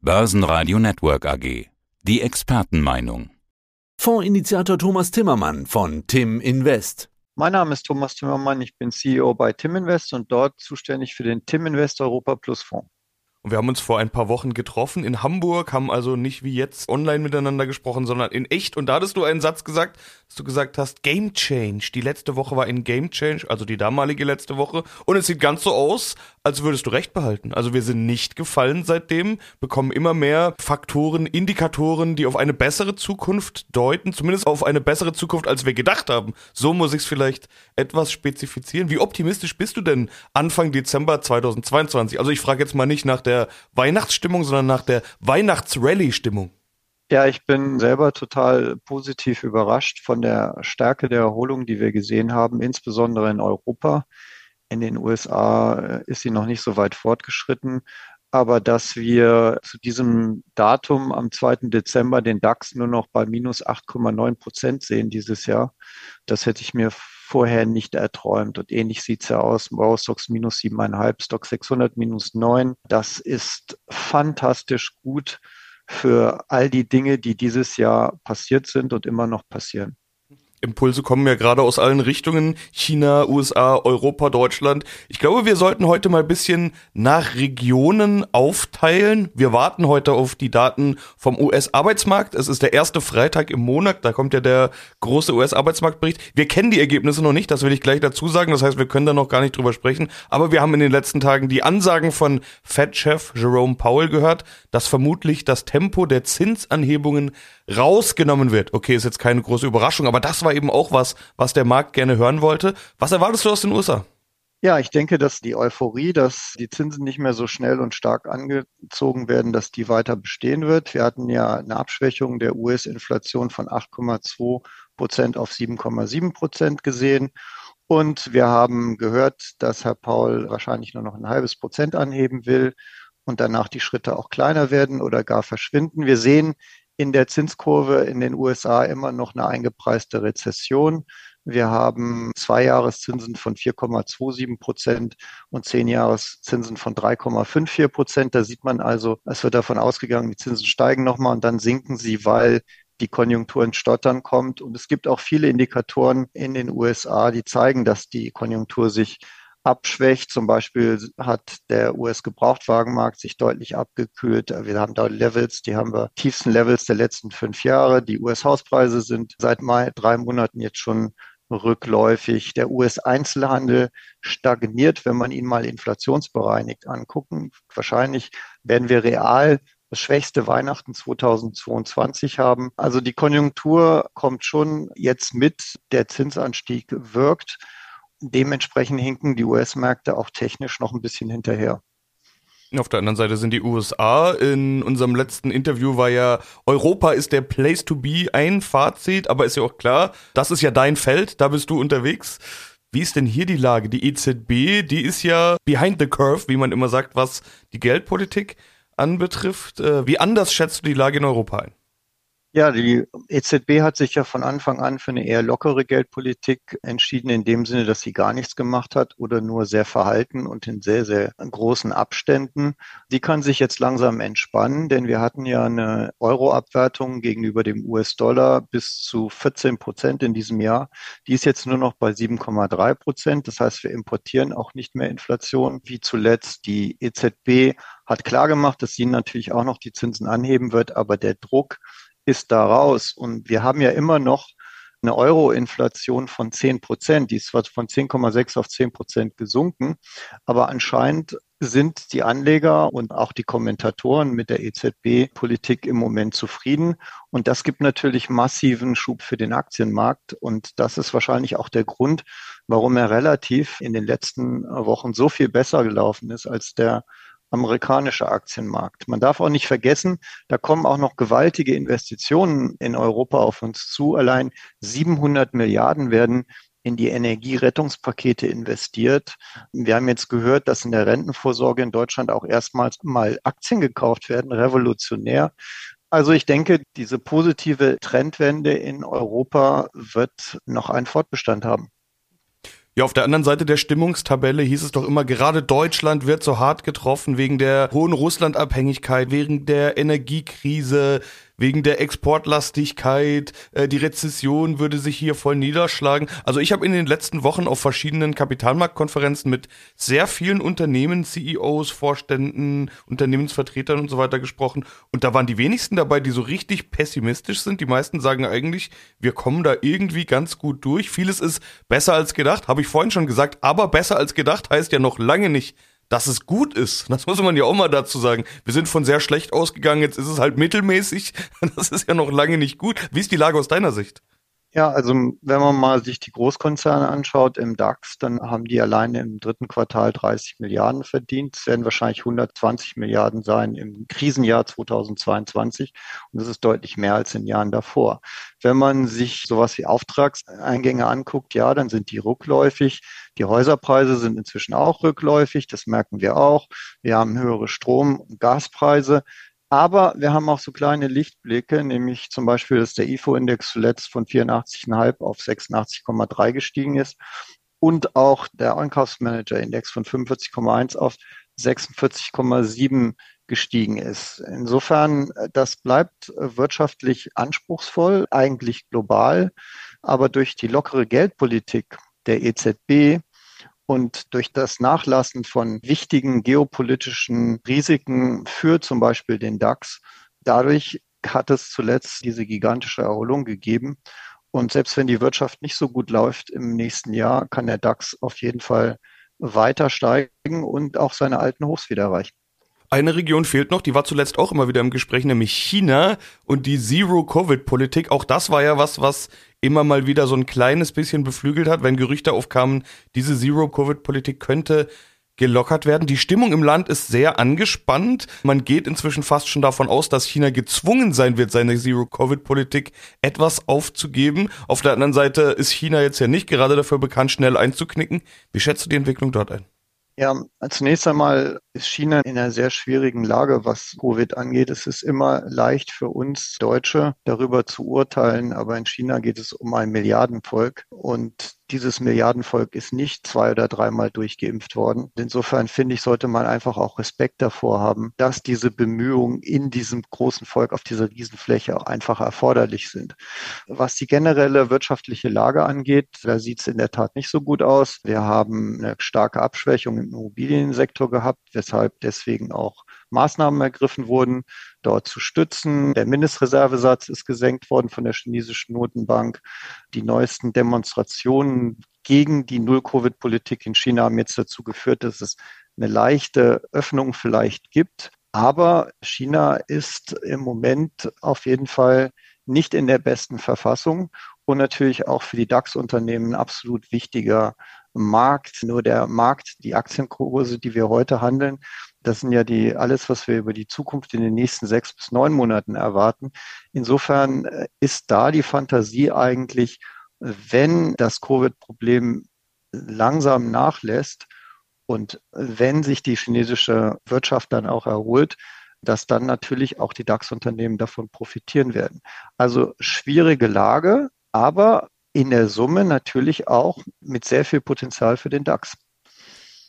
Börsenradio Network AG. Die Expertenmeinung. Fondsinitiator Thomas Timmermann von Tim Invest. Mein Name ist Thomas Timmermann, ich bin CEO bei Tim Invest und dort zuständig für den Tim Invest Europa Plus Fonds. Und wir haben uns vor ein paar Wochen getroffen in Hamburg, haben also nicht wie jetzt online miteinander gesprochen, sondern in echt. Und da hattest du einen Satz gesagt, dass du gesagt hast, Game Change. Die letzte Woche war ein Game Change, also die damalige letzte Woche. Und es sieht ganz so aus, als würdest du recht behalten. Also wir sind nicht gefallen seitdem, bekommen immer mehr Faktoren, Indikatoren, die auf eine bessere Zukunft deuten, zumindest auf eine bessere Zukunft, als wir gedacht haben. So muss ich es vielleicht etwas spezifizieren. Wie optimistisch bist du denn Anfang Dezember 2022? Also ich frage jetzt mal nicht nach der Weihnachtsstimmung, sondern nach der Weihnachtsrallye-Stimmung. Ja, ich bin selber total positiv überrascht von der Stärke der Erholung, die wir gesehen haben, insbesondere in Europa. In den USA äh, ist sie noch nicht so weit fortgeschritten. Aber dass wir zu diesem Datum am 2. Dezember den DAX nur noch bei minus 8,9 Prozent sehen dieses Jahr, das hätte ich mir vorher nicht erträumt. Und ähnlich sieht's ja aus. Stocks minus 7,5, Stock 600 minus 9. Das ist fantastisch gut für all die Dinge, die dieses Jahr passiert sind und immer noch passieren. Impulse kommen ja gerade aus allen Richtungen. China, USA, Europa, Deutschland. Ich glaube, wir sollten heute mal ein bisschen nach Regionen aufteilen. Wir warten heute auf die Daten vom US-Arbeitsmarkt. Es ist der erste Freitag im Monat. Da kommt ja der große US-Arbeitsmarktbericht. Wir kennen die Ergebnisse noch nicht. Das will ich gleich dazu sagen. Das heißt, wir können da noch gar nicht drüber sprechen. Aber wir haben in den letzten Tagen die Ansagen von Fed-Chef Jerome Powell gehört, dass vermutlich das Tempo der Zinsanhebungen rausgenommen wird. Okay, ist jetzt keine große Überraschung, aber das war eben auch was, was der Markt gerne hören wollte. Was erwartest du aus den USA? Ja, ich denke, dass die Euphorie, dass die Zinsen nicht mehr so schnell und stark angezogen werden, dass die weiter bestehen wird. Wir hatten ja eine Abschwächung der US-Inflation von 8,2 Prozent auf 7,7 Prozent gesehen. Und wir haben gehört, dass Herr Paul wahrscheinlich nur noch ein halbes Prozent anheben will und danach die Schritte auch kleiner werden oder gar verschwinden. Wir sehen in der Zinskurve in den USA immer noch eine eingepreiste Rezession. Wir haben Zweijahreszinsen von 4,27 Prozent und Zehnjahreszinsen von 3,54 Prozent. Da sieht man also, es wird davon ausgegangen, die Zinsen steigen nochmal und dann sinken sie, weil die Konjunktur ins Stottern kommt. Und es gibt auch viele Indikatoren in den USA, die zeigen, dass die Konjunktur sich abschwächt. Zum Beispiel hat der US-Gebrauchtwagenmarkt sich deutlich abgekühlt. Wir haben da Levels, die haben wir tiefsten Levels der letzten fünf Jahre. Die US-Hauspreise sind seit Mai drei Monaten jetzt schon rückläufig. Der US-Einzelhandel stagniert, wenn man ihn mal inflationsbereinigt angucken. Wahrscheinlich werden wir real das schwächste Weihnachten 2022 haben. Also die Konjunktur kommt schon jetzt mit, der Zinsanstieg wirkt. Dementsprechend hinken die US-Märkte auch technisch noch ein bisschen hinterher. Auf der anderen Seite sind die USA. In unserem letzten Interview war ja, Europa ist der Place to be ein Fazit, aber ist ja auch klar, das ist ja dein Feld, da bist du unterwegs. Wie ist denn hier die Lage? Die EZB, die ist ja behind the curve, wie man immer sagt, was die Geldpolitik anbetrifft. Äh, wie anders schätzt du die Lage in Europa ein? Ja, die EZB hat sich ja von Anfang an für eine eher lockere Geldpolitik entschieden, in dem Sinne, dass sie gar nichts gemacht hat oder nur sehr verhalten und in sehr, sehr großen Abständen. Die kann sich jetzt langsam entspannen, denn wir hatten ja eine Euro-Abwertung gegenüber dem US-Dollar bis zu 14 Prozent in diesem Jahr. Die ist jetzt nur noch bei 7,3 Prozent. Das heißt, wir importieren auch nicht mehr Inflation wie zuletzt. Die EZB hat klargemacht, dass sie natürlich auch noch die Zinsen anheben wird, aber der Druck ist da raus. Und wir haben ja immer noch eine Euro-Inflation von 10 Prozent. Die ist zwar von 10,6 auf 10 Prozent gesunken, aber anscheinend sind die Anleger und auch die Kommentatoren mit der EZB-Politik im Moment zufrieden. Und das gibt natürlich massiven Schub für den Aktienmarkt. Und das ist wahrscheinlich auch der Grund, warum er relativ in den letzten Wochen so viel besser gelaufen ist als der amerikanische Aktienmarkt. Man darf auch nicht vergessen, da kommen auch noch gewaltige Investitionen in Europa auf uns zu. Allein 700 Milliarden werden in die Energierettungspakete investiert. Wir haben jetzt gehört, dass in der Rentenvorsorge in Deutschland auch erstmals mal Aktien gekauft werden, revolutionär. Also ich denke, diese positive Trendwende in Europa wird noch einen Fortbestand haben. Ja, auf der anderen Seite der Stimmungstabelle hieß es doch immer, gerade Deutschland wird so hart getroffen wegen der hohen Russlandabhängigkeit, wegen der Energiekrise, wegen der Exportlastigkeit, äh, die Rezession würde sich hier voll niederschlagen. Also ich habe in den letzten Wochen auf verschiedenen Kapitalmarktkonferenzen mit sehr vielen Unternehmen, CEOs, Vorständen, Unternehmensvertretern und so weiter gesprochen und da waren die wenigsten dabei, die so richtig pessimistisch sind. Die meisten sagen eigentlich, wir kommen da irgendwie ganz gut durch. Vieles ist besser als gedacht, habe ich vorhin schon gesagt, aber besser als gedacht heißt ja noch lange nicht, dass es gut ist. Das muss man ja auch mal dazu sagen. Wir sind von sehr schlecht ausgegangen, jetzt ist es halt mittelmäßig. Das ist ja noch lange nicht gut. Wie ist die Lage aus deiner Sicht? Ja, also wenn man mal sich die Großkonzerne anschaut im DAX, dann haben die alleine im dritten Quartal 30 Milliarden verdient. Es werden wahrscheinlich 120 Milliarden sein im Krisenjahr 2022. Und das ist deutlich mehr als in Jahren davor. Wenn man sich sowas wie Auftragseingänge anguckt, ja, dann sind die rückläufig. Die Häuserpreise sind inzwischen auch rückläufig. Das merken wir auch. Wir haben höhere Strom- und Gaspreise. Aber wir haben auch so kleine Lichtblicke, nämlich zum Beispiel, dass der IFO-Index zuletzt von 84,5 auf 86,3 gestiegen ist und auch der Einkaufsmanager-Index von 45,1 auf 46,7 gestiegen ist. Insofern, das bleibt wirtschaftlich anspruchsvoll, eigentlich global, aber durch die lockere Geldpolitik der EZB und durch das Nachlassen von wichtigen geopolitischen Risiken für zum Beispiel den DAX, dadurch hat es zuletzt diese gigantische Erholung gegeben. Und selbst wenn die Wirtschaft nicht so gut läuft im nächsten Jahr, kann der DAX auf jeden Fall weiter steigen und auch seine alten Hochs wieder erreichen. Eine Region fehlt noch, die war zuletzt auch immer wieder im Gespräch, nämlich China und die Zero-Covid-Politik. Auch das war ja was, was immer mal wieder so ein kleines bisschen beflügelt hat, wenn Gerüchte aufkamen, diese Zero-Covid-Politik könnte gelockert werden. Die Stimmung im Land ist sehr angespannt. Man geht inzwischen fast schon davon aus, dass China gezwungen sein wird, seine Zero-Covid-Politik etwas aufzugeben. Auf der anderen Seite ist China jetzt ja nicht gerade dafür bekannt, schnell einzuknicken. Wie schätzt du die Entwicklung dort ein? Ja, zunächst einmal ist China in einer sehr schwierigen Lage, was Covid angeht. Es ist immer leicht für uns Deutsche darüber zu urteilen, aber in China geht es um ein Milliardenvolk und dieses Milliardenvolk ist nicht zwei oder dreimal durchgeimpft worden. Insofern finde ich, sollte man einfach auch Respekt davor haben, dass diese Bemühungen in diesem großen Volk auf dieser Riesenfläche auch einfach erforderlich sind. Was die generelle wirtschaftliche Lage angeht, da sieht es in der Tat nicht so gut aus. Wir haben eine starke Abschwächung im Immobiliensektor gehabt, weshalb deswegen auch Maßnahmen ergriffen wurden, dort zu stützen. Der Mindestreservesatz ist gesenkt worden von der chinesischen Notenbank. Die neuesten Demonstrationen gegen die Null-Covid-Politik in China haben jetzt dazu geführt, dass es eine leichte Öffnung vielleicht gibt. Aber China ist im Moment auf jeden Fall nicht in der besten Verfassung und natürlich auch für die DAX-Unternehmen ein absolut wichtiger Markt. Nur der Markt, die Aktienkurse, die wir heute handeln, das sind ja die, alles, was wir über die Zukunft in den nächsten sechs bis neun Monaten erwarten. Insofern äh, ist da die Fantasie eigentlich, wenn das Covid-Problem langsam nachlässt und wenn sich die chinesische Wirtschaft dann auch erholt, dass dann natürlich auch die DAX-Unternehmen davon profitieren werden. Also schwierige Lage, aber in der Summe natürlich auch mit sehr viel Potenzial für den DAX.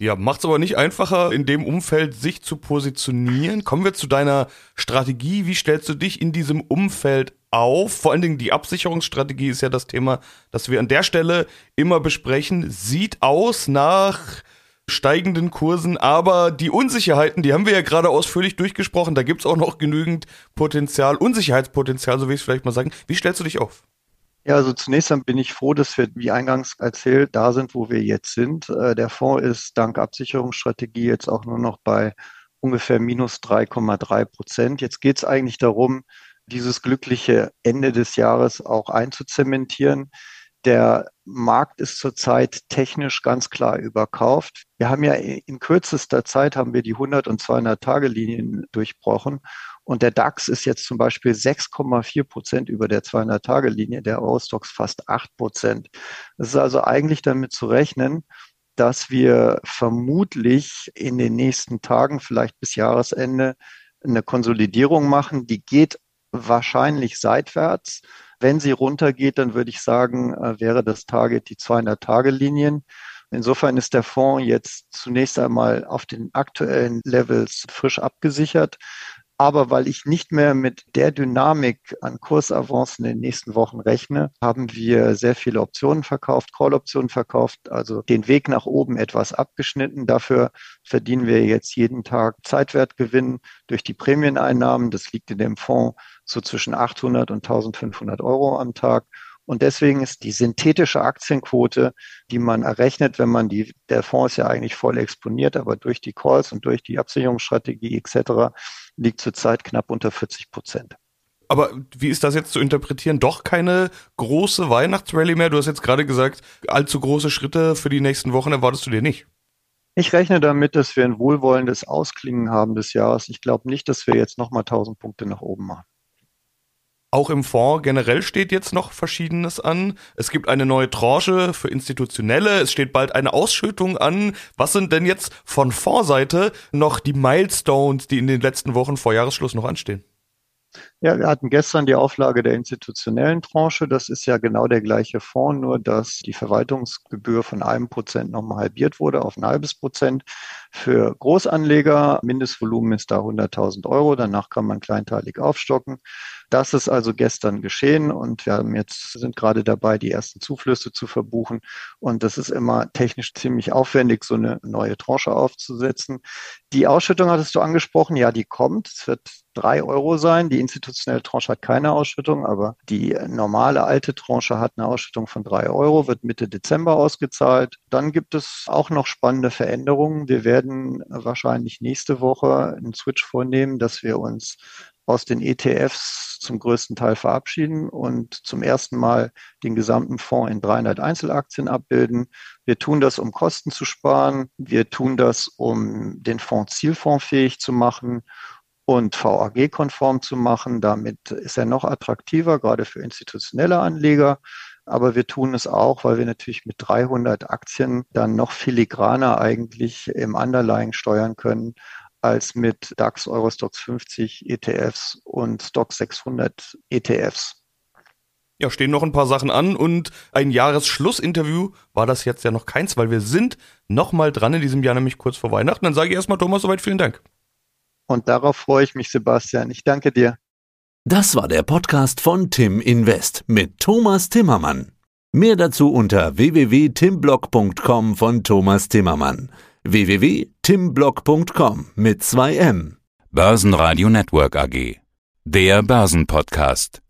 Ja, macht's aber nicht einfacher, in dem Umfeld sich zu positionieren. Kommen wir zu deiner Strategie. Wie stellst du dich in diesem Umfeld auf? Vor allen Dingen die Absicherungsstrategie ist ja das Thema, das wir an der Stelle immer besprechen. Sieht aus nach steigenden Kursen, aber die Unsicherheiten, die haben wir ja gerade ausführlich durchgesprochen. Da gibt's auch noch genügend Potenzial, Unsicherheitspotenzial, so will ich es vielleicht mal sagen. Wie stellst du dich auf? Ja, also zunächst einmal bin ich froh, dass wir, wie eingangs erzählt, da sind, wo wir jetzt sind. Äh, der Fonds ist dank Absicherungsstrategie jetzt auch nur noch bei ungefähr minus 3,3 Prozent. Jetzt geht es eigentlich darum, dieses glückliche Ende des Jahres auch einzuzementieren. Der Markt ist zurzeit technisch ganz klar überkauft. Wir haben ja in kürzester Zeit haben wir die 100 und 200 Tage Linien durchbrochen und der DAX ist jetzt zum Beispiel 6,4 Prozent über der 200-Tage-Linie, der Eurostox fast 8 Prozent. Es ist also eigentlich damit zu rechnen, dass wir vermutlich in den nächsten Tagen, vielleicht bis Jahresende, eine Konsolidierung machen. Die geht wahrscheinlich seitwärts. Wenn sie runtergeht, dann würde ich sagen, äh, wäre das Target die 200-Tage-Linien. Insofern ist der Fonds jetzt zunächst einmal auf den aktuellen Levels frisch abgesichert. Aber weil ich nicht mehr mit der Dynamik an Kursavancen in den nächsten Wochen rechne, haben wir sehr viele Optionen verkauft, Call-Optionen verkauft, also den Weg nach oben etwas abgeschnitten. Dafür verdienen wir jetzt jeden Tag Zeitwertgewinn durch die Prämieneinnahmen. Das liegt in dem Fonds so zwischen 800 und 1500 Euro am Tag. Und deswegen ist die synthetische Aktienquote, die man errechnet, wenn man die, der Fonds ist ja eigentlich voll exponiert, aber durch die Calls und durch die Absicherungsstrategie etc. liegt zurzeit knapp unter 40 Prozent. Aber wie ist das jetzt zu interpretieren? Doch keine große Weihnachtsrallye mehr? Du hast jetzt gerade gesagt, allzu große Schritte für die nächsten Wochen erwartest du dir nicht. Ich rechne damit, dass wir ein wohlwollendes Ausklingen haben des Jahres. Ich glaube nicht, dass wir jetzt nochmal 1000 Punkte nach oben machen. Auch im Fonds generell steht jetzt noch Verschiedenes an. Es gibt eine neue Tranche für Institutionelle. Es steht bald eine Ausschüttung an. Was sind denn jetzt von Fondsseite noch die Milestones, die in den letzten Wochen vor Jahresschluss noch anstehen? Ja, wir hatten gestern die Auflage der institutionellen Tranche. Das ist ja genau der gleiche Fonds, nur dass die Verwaltungsgebühr von einem Prozent nochmal halbiert wurde auf ein halbes Prozent. Für Großanleger, Mindestvolumen ist da 100.000 Euro. Danach kann man kleinteilig aufstocken. Das ist also gestern geschehen und wir haben jetzt, sind gerade dabei, die ersten Zuflüsse zu verbuchen. Und das ist immer technisch ziemlich aufwendig, so eine neue Tranche aufzusetzen. Die Ausschüttung hattest du angesprochen. Ja, die kommt. Es wird drei Euro sein. Die institutionelle Tranche hat keine Ausschüttung, aber die normale alte Tranche hat eine Ausschüttung von drei Euro, wird Mitte Dezember ausgezahlt. Dann gibt es auch noch spannende Veränderungen. Wir werden wahrscheinlich nächste Woche einen Switch vornehmen, dass wir uns aus den ETFs zum größten Teil verabschieden und zum ersten Mal den gesamten Fonds in 300 Einzelaktien abbilden. Wir tun das, um Kosten zu sparen. Wir tun das, um den Fonds zielfondsfähig zu machen und VAG-konform zu machen. Damit ist er noch attraktiver, gerade für institutionelle Anleger. Aber wir tun es auch, weil wir natürlich mit 300 Aktien dann noch filigraner eigentlich im Underlying steuern können als mit DAX, Eurostox 50 ETFs und Stock 600 ETFs. Ja, stehen noch ein paar Sachen an und ein Jahresschlussinterview war das jetzt ja noch keins, weil wir sind noch mal dran in diesem Jahr, nämlich kurz vor Weihnachten. Dann sage ich erstmal Thomas soweit vielen Dank. Und darauf freue ich mich, Sebastian. Ich danke dir. Das war der Podcast von Tim Invest mit Thomas Timmermann. Mehr dazu unter www.timblock.com von Thomas Timmermann www.timblock.com mit 2 M. Börsenradio Network AG. Der Börsenpodcast.